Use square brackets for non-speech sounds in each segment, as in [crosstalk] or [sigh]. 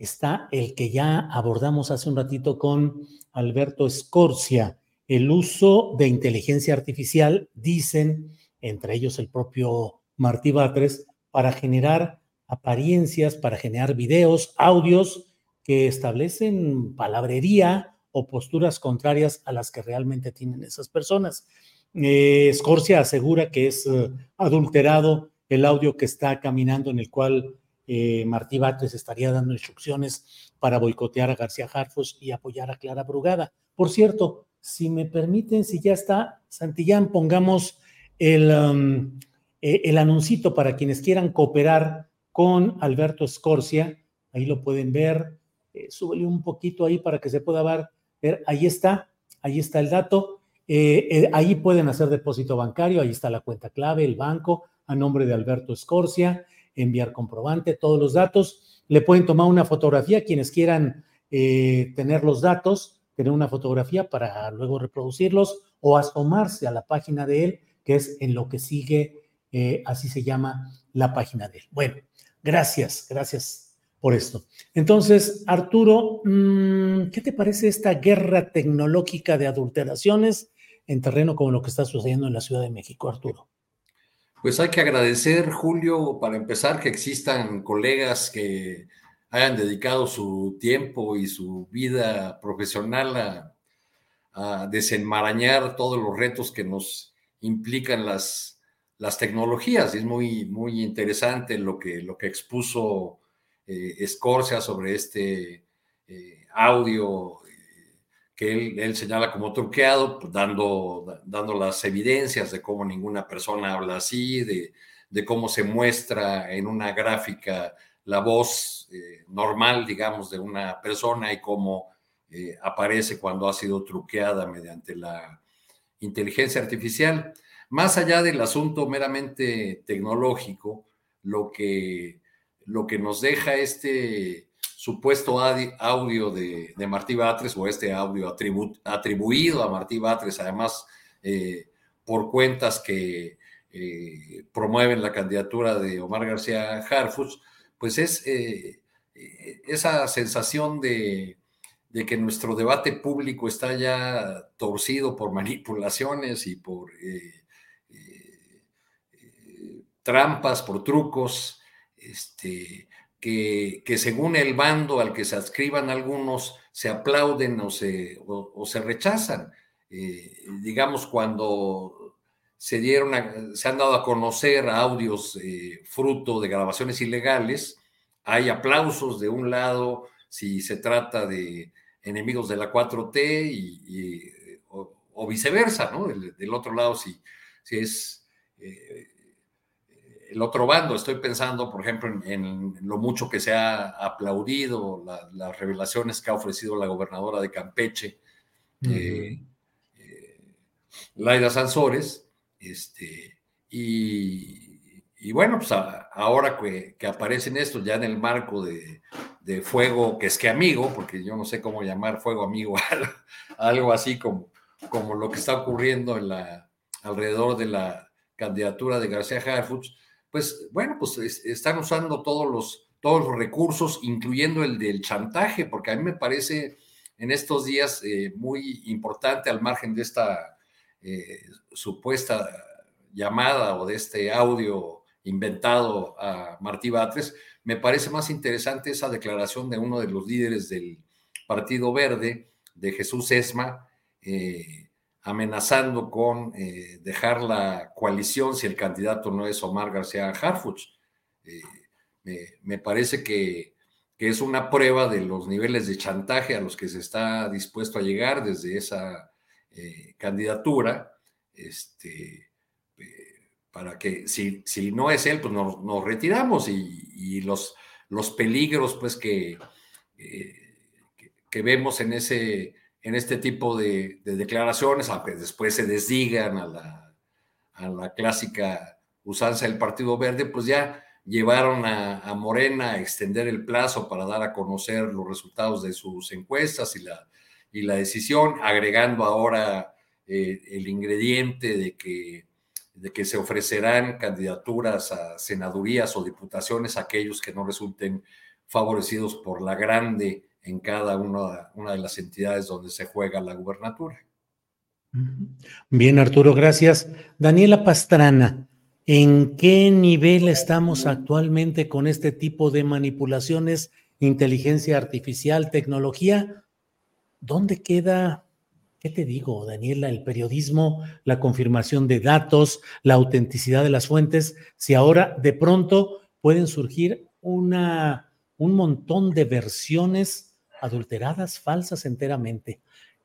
está el que ya abordamos hace un ratito con Alberto Escorcia, el uso de inteligencia artificial, dicen, entre ellos el propio Martí Batres, para generar apariencias, para generar videos, audios que establecen palabrería o posturas contrarias a las que realmente tienen esas personas. Eh, Escorcia asegura que es eh, adulterado el audio que está caminando en el cual eh, Martí Batres estaría dando instrucciones para boicotear a García Harfus y apoyar a Clara Brugada. Por cierto, si me permiten, si ya está, Santillán, pongamos el, um, eh, anuncito para quienes quieran cooperar con Alberto Escorcia. Ahí lo pueden ver. Eh, súbele un poquito ahí para que se pueda ver. Ahí está, ahí está el dato. Eh, ahí pueden hacer depósito bancario, ahí está la cuenta clave, el banco, a nombre de Alberto Escorcia, enviar comprobante, todos los datos. Le pueden tomar una fotografía, quienes quieran eh, tener los datos, tener una fotografía para luego reproducirlos o asomarse a la página de él, que es en lo que sigue, eh, así se llama la página de él. Bueno, gracias, gracias por esto. Entonces, Arturo, mmm, ¿qué te parece esta guerra tecnológica de adulteraciones en terreno como lo que está sucediendo en la Ciudad de México, Arturo? Pues hay que agradecer, Julio, para empezar, que existan colegas que hayan dedicado su tiempo y su vida profesional a, desenmarañar todos los retos que nos implican las, las tecnologías. Es muy, muy interesante lo que, lo que expuso eh, sobre este eh, audio que él, señala como truqueado, pues dando, dando las evidencias de cómo ninguna persona habla así, de, de cómo se muestra en una gráfica la voz eh, normal, digamos, de una persona y cómo eh, aparece cuando ha sido truqueada mediante la inteligencia artificial. Más allá del asunto meramente tecnológico, lo que, lo que nos deja este supuesto audio de, Martí Batres o este audio atribu atribuido a Martí Batres, además eh, por cuentas que eh, promueven la candidatura de Omar García Harfuch, pues es eh, esa sensación de, de, que nuestro debate público está ya torcido por [laughs] manipulaciones y por trampas, por trucos, este, que, según el bando al que se adscriban algunos, se aplauden o se, o, se rechazan. Eh, digamos, cuando se dieron, se han dado a conocer audios eh, fruto de grabaciones ilegales, hay aplausos de un lado si se trata de enemigos de la 4T y, o, viceversa, ¿no? Del, del, otro lado, si, si es eh, el otro bando. Estoy pensando, por ejemplo, en, en lo mucho que se ha aplaudido, la, las revelaciones que ha ofrecido la gobernadora de Campeche, uh -huh. eh, eh, Laida Sansores, este, y, y, bueno, pues a, ahora que, que, aparecen estos ya en el marco de, de, fuego, que es que amigo, porque yo no sé cómo llamar fuego amigo, [laughs] algo así como, como lo que está ocurriendo en la, alrededor de la candidatura de García Harfuch, pues bueno, pues están usando todos los, todos los recursos, incluyendo el del chantaje, porque a mí me parece en estos días eh, muy importante al margen de esta eh, supuesta llamada o de este audio inventado a Martí Batres, me parece más interesante esa declaración de uno de los líderes del Partido Verde, de Jesús Esma, eh, amenazando con dejar la coalición si el candidato no es Omar García Harfuch. me, parece que es una prueba de los niveles de chantaje a los que se está dispuesto a llegar desde esa eh, candidatura, este, eh, para que si, si, no es él, pues nos, retiramos y, los, los peligros pues que, eh, que, vemos en, ese, en este tipo de, declaraciones, aunque después se desdigan a la, clásica usanza del Partido Verde, pues ya llevaron a, Morena a extender el plazo para dar a conocer los resultados de sus encuestas y la, decisión, agregando ahora eh, el ingrediente de que, de que se ofrecerán candidaturas a senadurías o diputaciones a aquellos que no resulten favorecidos por la grande en cada una, de las entidades donde se juega la gubernatura. Bien, Arturo, gracias. Daniela Pastrana, ¿En qué nivel estamos actualmente con este tipo de manipulaciones, inteligencia artificial, tecnología? ¿Dónde queda, qué te digo, Daniela, el periodismo, la confirmación de datos, la autenticidad de las fuentes, si ahora de pronto pueden surgir una, un montón de versiones adulteradas, falsas enteramente?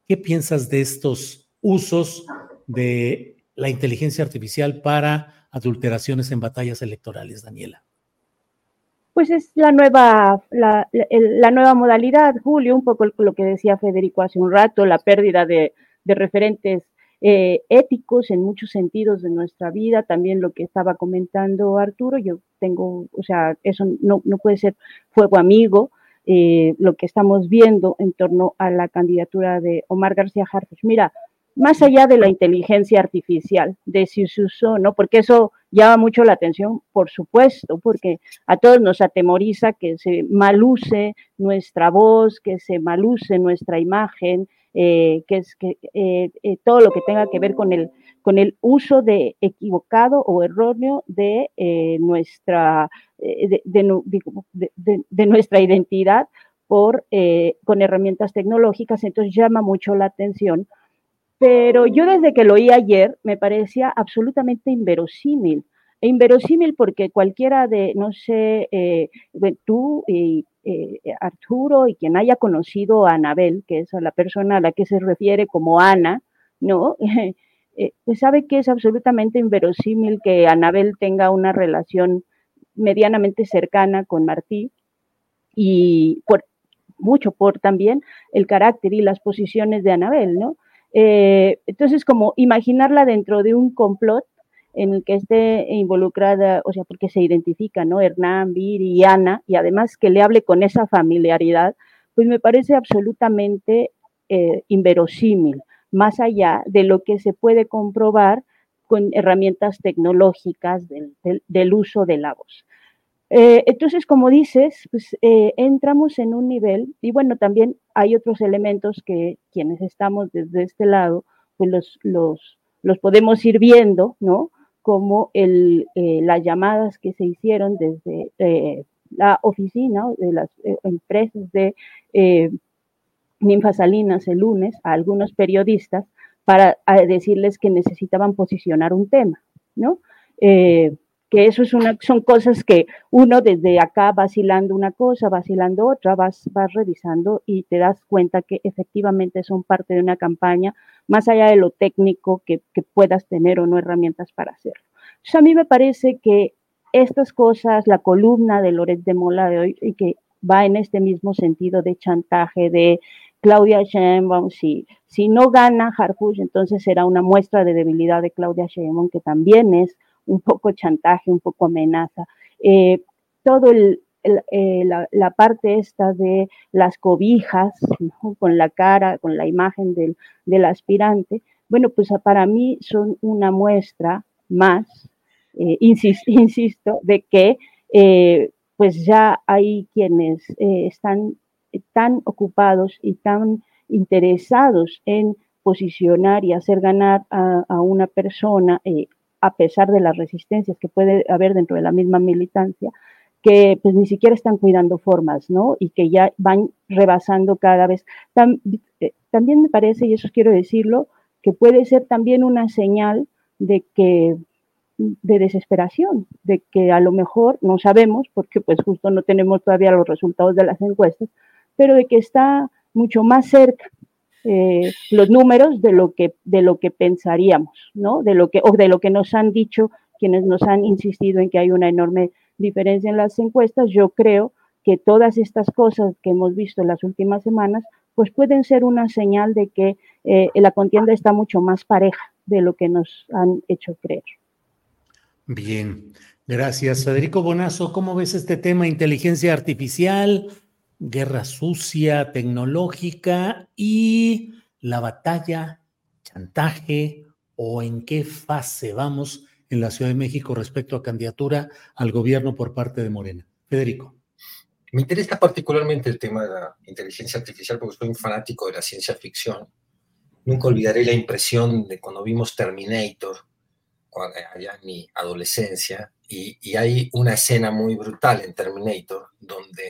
¿Qué piensas de estos usos de la inteligencia artificial para adulteraciones en batallas electorales, Daniela? Pues es la nueva, la, nueva modalidad, Julio, un poco lo que decía Federico hace un rato, la pérdida de, referentes eh, éticos en muchos sentidos de nuestra vida, también lo que estaba comentando Arturo, yo tengo, o sea, eso no, puede ser fuego amigo, eh, lo que estamos viendo en torno a la candidatura de Omar García Harfuch. Mira, más allá de la inteligencia artificial, de si se usó, ¿no? Porque eso llama mucho la atención, por supuesto, porque a todos nos atemoriza que se maluse nuestra voz, que se maluse nuestra imagen, eh, que es que eh, eh, todo lo que tenga que ver con el, con el uso de equivocado o erróneo de nuestra de, de, nuestra identidad por con herramientas tecnológicas, entonces llama mucho la atención pero yo desde que lo oí ayer me parecía absolutamente inverosímil. Inverosímil porque cualquiera de, no sé, eh, tú y eh, Arturo y quien haya conocido a Anabel, que es la persona a la que se refiere como Ana, ¿no? [laughs] Eh, pues sabe que es absolutamente inverosímil que Anabel tenga una relación medianamente cercana con Martí y por mucho por también el carácter y las posiciones de Anabel, ¿no? Entonces, como imaginarla dentro de un complot en el que esté involucrada, o sea, porque se identifica, ¿no? Hernán, Viri y Ana, y además que le hable con esa familiaridad, pues me parece absolutamente eh, inverosímil, más allá de lo que se puede comprobar con herramientas tecnológicas del uso de la voz. Eh, entonces, como dices, pues eh, entramos en un nivel, y bueno, también hay otros elementos que quienes estamos desde este lado, pues los, los, los podemos ir viendo, ¿no? Como eh, las llamadas que se hicieron desde la oficina de las empresas de Ninfas Salinas el lunes a algunos periodistas para decirles que necesitaban posicionar un tema, ¿no? Que eso es una, son cosas que uno desde acá vacilando una cosa, vacilando otra, vas, vas revisando y te das cuenta que efectivamente son parte de una campaña, más allá de lo técnico que, puedas tener o no herramientas para hacerlo. a mí me parece que estas cosas, la columna de Loret de Mola de hoy, y que va en este mismo sentido de chantaje, de Claudia Sheinbaum, si, si no gana Harfuch, entonces será una muestra de debilidad de Claudia Sheinbaum, que también es un poco chantaje, un poco amenaza. Eh, todo el, eh, la, parte esta de las cobijas, con la cara, con la imagen del, aspirante, bueno, pues para mí son una muestra más eh, [laughs] insisto, de que pues ya hay quienes están tan ocupados y tan interesados en posicionar y hacer ganar a, una persona, a pesar de las resistencias que puede haber dentro de la misma militancia, que pues ni siquiera están cuidando formas, ¿no? Y que ya van rebasando cada vez. Eh, también me parece, y eso quiero decirlo, que puede ser también una señal de que de desesperación, de que a lo mejor no sabemos, porque pues justo no tenemos todavía los resultados de las encuestas, pero de que está mucho más cerca eh, los números de lo que de lo que pensaríamos, ¿no? De lo que o de lo que nos han dicho quienes nos han insistido en que hay una enorme diferencia en las encuestas, yo creo que todas estas cosas que hemos visto en las últimas semanas, pues pueden ser una señal de que eh, la contienda está mucho más pareja de lo que nos han hecho creer. Bien, gracias. Federico Bonazo, ¿cómo ves este tema? Inteligencia artificial, guerra sucia, tecnológica y la batalla, chantaje o en qué fase vamos en la Ciudad de México respecto a candidatura al gobierno por parte de Morena. Federico. Me interesa particularmente el tema de la inteligencia artificial porque soy un fanático de la ciencia ficción. Nunca olvidaré la impresión de cuando vimos Terminator, allá en mi adolescencia, y hay una escena muy brutal en Terminator donde...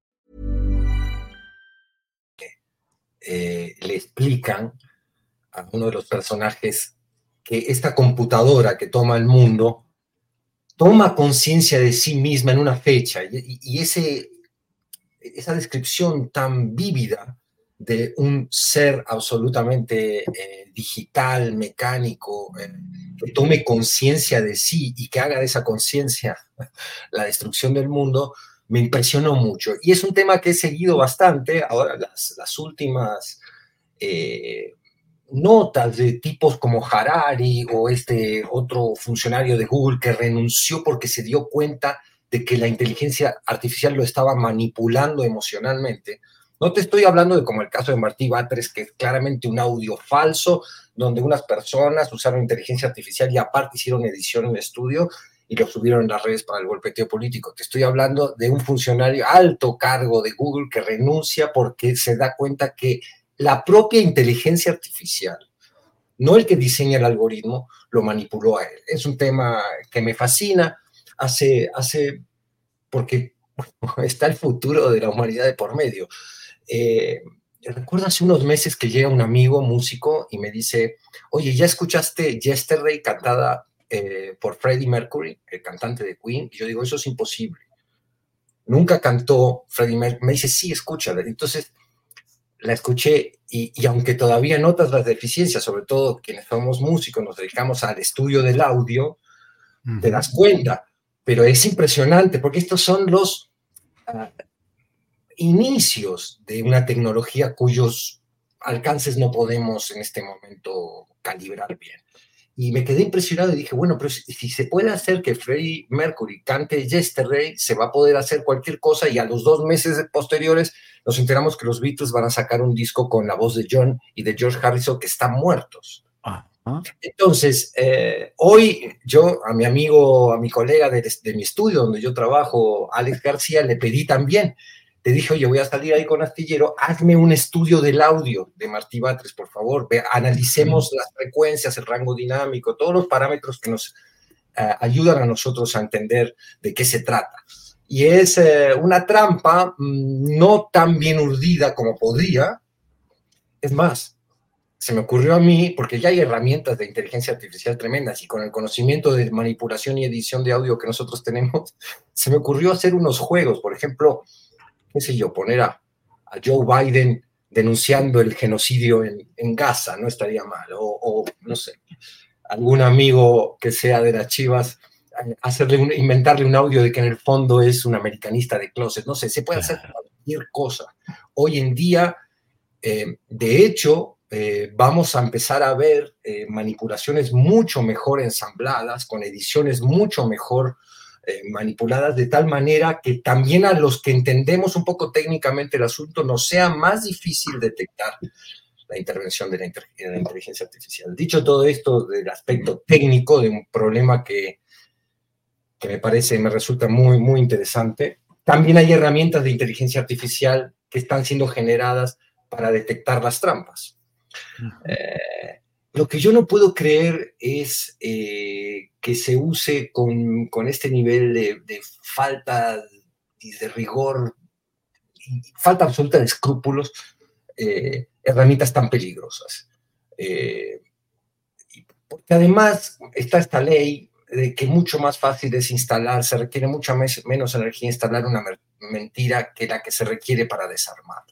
Eh, le explican a uno de los personajes que esta computadora que toma el mundo toma conciencia de sí misma en una fecha. Y, ese esa descripción tan vívida de un ser absolutamente eh, digital, mecánico, eh, que tome conciencia de sí y que haga de esa conciencia [laughs] la destrucción del mundo, me impresionó mucho. Y es un tema que he seguido bastante. Ahora, las, últimas eh, notas de tipos como Harari o este otro funcionario de Google que renunció porque se dio cuenta de que la inteligencia artificial lo estaba manipulando emocionalmente. No te estoy hablando de como el caso de Martí Batres, que es claramente un audio falso, donde unas personas usaron inteligencia artificial y aparte hicieron edición en estudio y lo subieron en las redes para el golpeteo político. Te estoy hablando de un funcionario alto cargo de Google que renuncia porque se da cuenta que la propia inteligencia artificial, no el que diseña el algoritmo, lo manipuló a él. Es un tema que me fascina hace, hace porque [laughs] está el futuro de la humanidad de por medio. Eh, recuerdo hace unos meses que llega un amigo músico y me dice, oye, ¿ya escuchaste Yesterday cantada eh, por Freddie Mercury, el cantante de Queen? Y yo digo, eso es imposible. Nunca cantó Freddie Mercury. Me dice, sí, escúchala. Entonces la escuché y, y, aunque todavía notas las deficiencias, sobre todo quienes somos músicos, nos dedicamos al estudio del audio, te das cuenta pero es impresionante porque estos son los uh, inicios de una tecnología cuyos alcances no podemos en este momento calibrar bien. Y me quedé impresionado y dije, bueno, pero si, se puede hacer que Freddie Mercury cante Yesterday, se va a poder hacer cualquier cosa y a los dos meses posteriores nos enteramos que los Beatles van a sacar un disco con la voz de John y de George Harrison que están muertos. Ah. Entonces, eh, hoy yo a mi amigo, a mi colega de, de, mi estudio donde yo trabajo, Alex García, le pedí también te dije, oye, voy a salir ahí con Astillero, hazme un estudio del audio de Martí Batres, por favor, Ve, analicemos las frecuencias, el rango dinámico, todos los parámetros que nos uh, ayudan a nosotros a entender de qué se trata. Y es uh, una trampa mmm, no tan bien urdida como podría. Es más, se me ocurrió a mí, porque ya hay herramientas de inteligencia artificial tremendas y con el conocimiento de manipulación y edición de audio que nosotros tenemos, [laughs] se me ocurrió hacer unos juegos, por ejemplo, qué sé yo, poner a, a Joe Biden denunciando el genocidio en, en Gaza, no estaría mal, o, o, no sé, algún amigo que sea de las Chivas, hacerle un, inventarle un audio de que en el fondo es un americanista de closet, no sé, se puede hacer cualquier cosa. Hoy en día, eh, de hecho, eh, vamos a empezar a ver eh, manipulaciones mucho mejor ensambladas, con ediciones mucho mejor eh, manipuladas de tal manera que también a los que entendemos un poco técnicamente el asunto nos sea más difícil detectar la intervención de la, inter de la, inteligencia artificial. Dicho todo esto del aspecto técnico de un problema que, que me parece, me resulta muy, muy interesante, también hay herramientas de inteligencia artificial que están siendo generadas para detectar las trampas. Eh, lo que yo no puedo creer es eh, que se use con, con este nivel de, de, falta y de rigor, y falta absoluta de escrúpulos, eh, herramientas tan peligrosas. Eh, porque además está esta ley de que mucho más fácil es instalar, se requiere mucha menos energía instalar una mentira que la que se requiere para desarmar.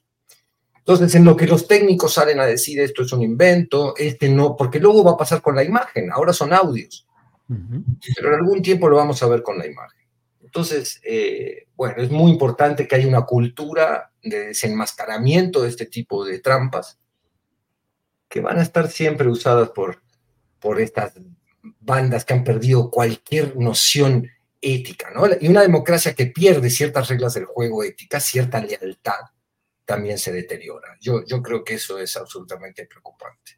Entonces, en lo que los técnicos salen a decir esto es un invento, este no, porque luego va a pasar con la imagen, ahora son audios, uh -huh. pero en algún tiempo lo vamos a ver con la imagen. Entonces, eh, bueno, es muy importante que haya una cultura de desenmascaramiento de este tipo de trampas que van a estar siempre usadas por, por estas bandas que han perdido cualquier noción ética, ¿no? Y una democracia que pierde ciertas reglas del juego éticas, cierta lealtad, también se deteriora. Yo, yo creo que eso es absolutamente preocupante.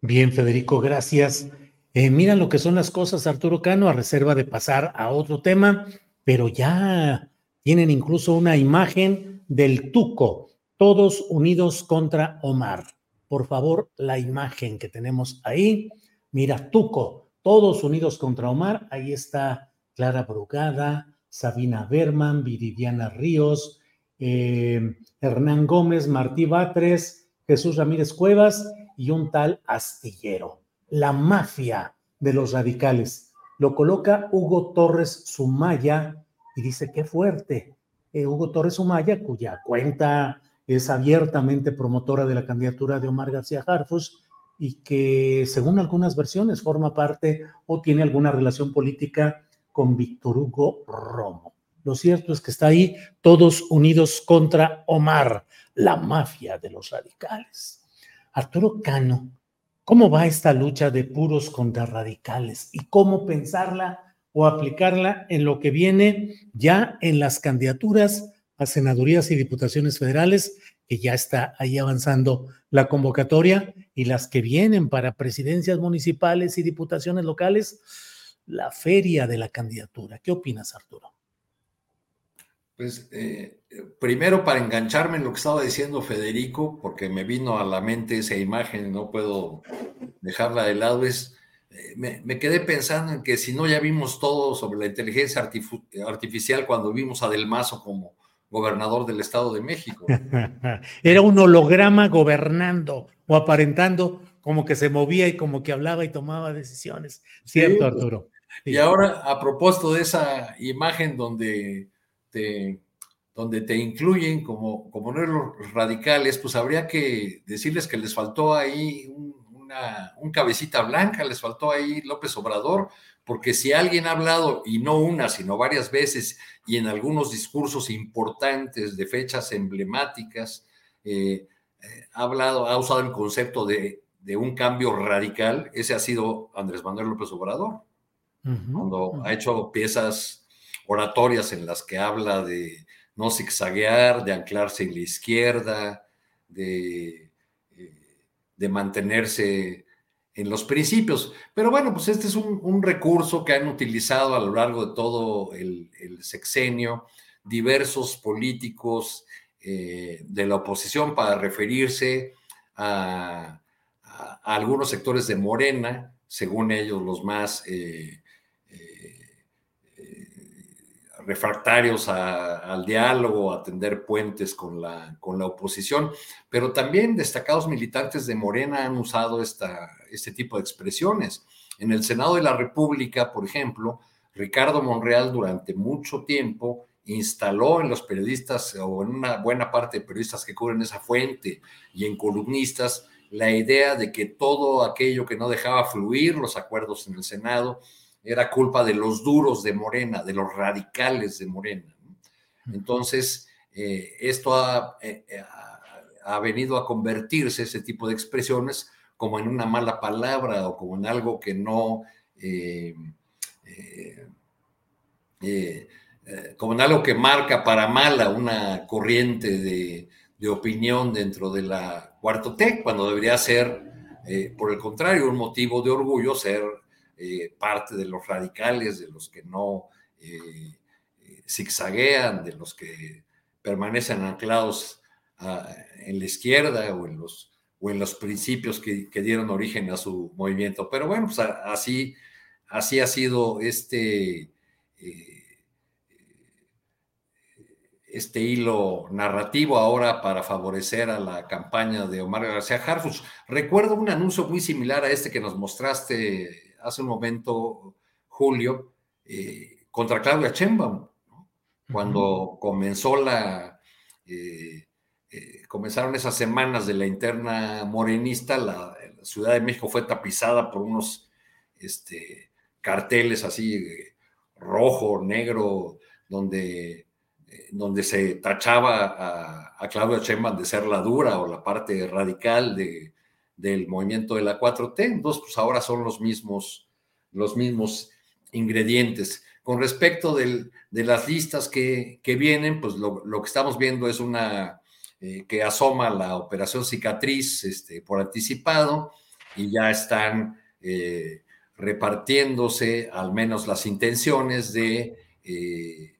Bien, Federico, gracias. Eh, mira lo que son las cosas, Arturo Cano, a reserva de pasar a otro tema, pero ya tienen incluso una imagen del Tuco, todos unidos contra Omar. Por favor, la imagen que tenemos ahí. Mira, Tuco, todos unidos contra Omar. Ahí está Clara Brugada, Sabina Berman, Viridiana Ríos, eh, Hernán Gómez, Martí Batres, Jesús Ramírez Cuevas y un tal Astillero. La mafia de los radicales. Lo coloca Hugo Torres Sumaya y dice, qué fuerte. Eh, Hugo Torres Sumaya, cuya cuenta es abiertamente promotora de la candidatura de Omar García Harfus y que según algunas versiones forma parte o tiene alguna relación política con Víctor Hugo Romo. Lo cierto es que está ahí todos unidos contra Omar, la mafia de los radicales. Arturo Cano, ¿cómo va esta lucha de puros contra radicales y cómo pensarla o aplicarla en lo que viene ya en las candidaturas a senadurías y diputaciones federales, que ya está ahí avanzando la convocatoria, y las que vienen para presidencias municipales y diputaciones locales, la feria de la candidatura. ¿Qué opinas, Arturo? Pues eh, primero para engancharme en lo que estaba diciendo Federico, porque me vino a la mente esa imagen, no puedo dejarla de lado, es, eh, me, me, quedé pensando en que si no ya vimos todo sobre la inteligencia artificial cuando vimos a Del Mazo como gobernador del Estado de México. [laughs] Era un holograma gobernando o aparentando como que se movía y como que hablaba y tomaba decisiones. ¿Cierto, sí, Arturo? Sí. Y ahora, a propósito de esa imagen donde te, donde te incluyen como, como los radicales, pues habría que decirles que les faltó ahí un, una, un cabecita blanca, les faltó ahí López Obrador, porque si alguien ha hablado, y no una, sino varias veces, y en algunos discursos importantes de fechas emblemáticas, eh, eh, ha hablado, ha usado el concepto de, de, un cambio radical, ese ha sido Andrés Manuel López Obrador, uh -huh, cuando uh -huh. ha hecho piezas oratorias en las que habla de no zigzaguear, de anclarse en la izquierda, de, eh, mantenerse en los principios. Pero bueno, pues este es un, recurso que han utilizado a lo largo de todo el, el sexenio, diversos políticos eh, de la oposición para referirse a, algunos sectores de Morena, según ellos los más eh, refractarios al diálogo, a tender puentes con la, con la oposición, pero también destacados militantes de Morena han usado esta, este tipo de expresiones. En el Senado de la República, por ejemplo, Ricardo Monreal durante mucho tiempo instaló en los periodistas o en una buena parte de periodistas que cubren esa fuente y en columnistas la idea de que todo aquello que no dejaba fluir los acuerdos en el Senado era culpa de los duros de Morena, de los radicales de Morena. Entonces, eh, esto eh, eh, ha, venido a convertirse, ese tipo de expresiones, como en una mala palabra o como en algo que no, como en algo que marca para mala una corriente de, de opinión dentro de la cuarto T, cuando debería ser, por el contrario, un motivo de orgullo ser eh, parte de los radicales, de los que no eh, eh, zigzaguean, de los que permanecen anclados en la izquierda o en los, o en los principios que, dieron origen a su movimiento. Pero bueno, pues así, así ha sido este, este hilo narrativo ahora para favorecer a la campaña de Omar García Harfus. Recuerdo un anuncio muy similar a este que nos mostraste hace un momento, Julio, eh, contra Claudia Chembaum, cuando comenzó la, eh, eh, comenzaron esas semanas de la interna morenista, la, Ciudad de México fue tapizada por unos este, carteles así, rojo, negro, donde, donde se tachaba a, a Claudia Sheinbaum de ser la dura o la parte radical de, del movimiento de la 4T. Entonces, pues ahora son los mismos, los mismos ingredientes. Con respecto de las listas que, vienen, pues lo, que estamos viendo es una eh, que asoma la operación cicatriz este, por anticipado y ya están eh, repartiéndose al menos las intenciones de eh,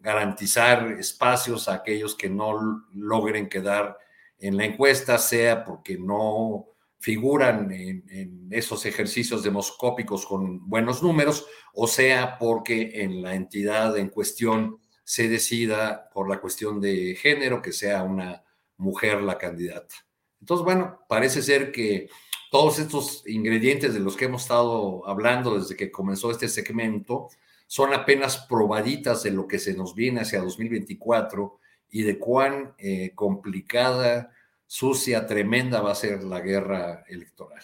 garantizar espacios a aquellos que no logren quedar en la encuesta, sea porque no figuran en, esos ejercicios demoscópicos con buenos números, o sea porque en la entidad en cuestión se decida por la cuestión de género que sea una mujer la candidata. Entonces, bueno, parece ser que todos estos ingredientes de los que hemos estado hablando desde que comenzó este segmento son apenas probaditas de lo que se nos viene hacia 2024 y de cuán eh, complicada, sucia, tremenda va a ser la guerra electoral.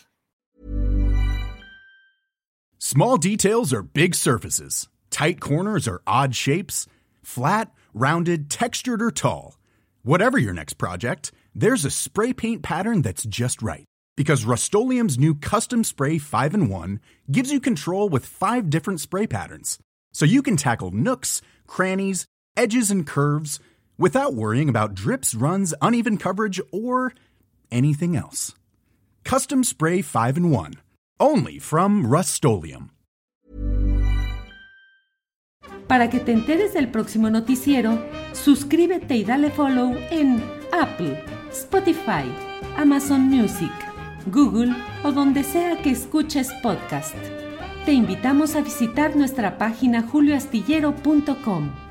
Small details are big surfaces. Tight corners are odd shapes. Flat, rounded, textured, or tall. Whatever your next project, there's a spray paint pattern that's just right. Because Rust new Custom Spray 5 in 1 gives you control with five different spray patterns. So you can tackle nooks, crannies, edges, and curves without worrying about drips, runs, uneven coverage, or anything else. Custom Spray 5 and 1. Only from Rustolium. Para que te enteres del próximo noticiero, suscríbete y dale follow en Apple, Spotify, Amazon Music, Google o donde sea que escuches podcast. Te invitamos a visitar nuestra página julioastillero.com.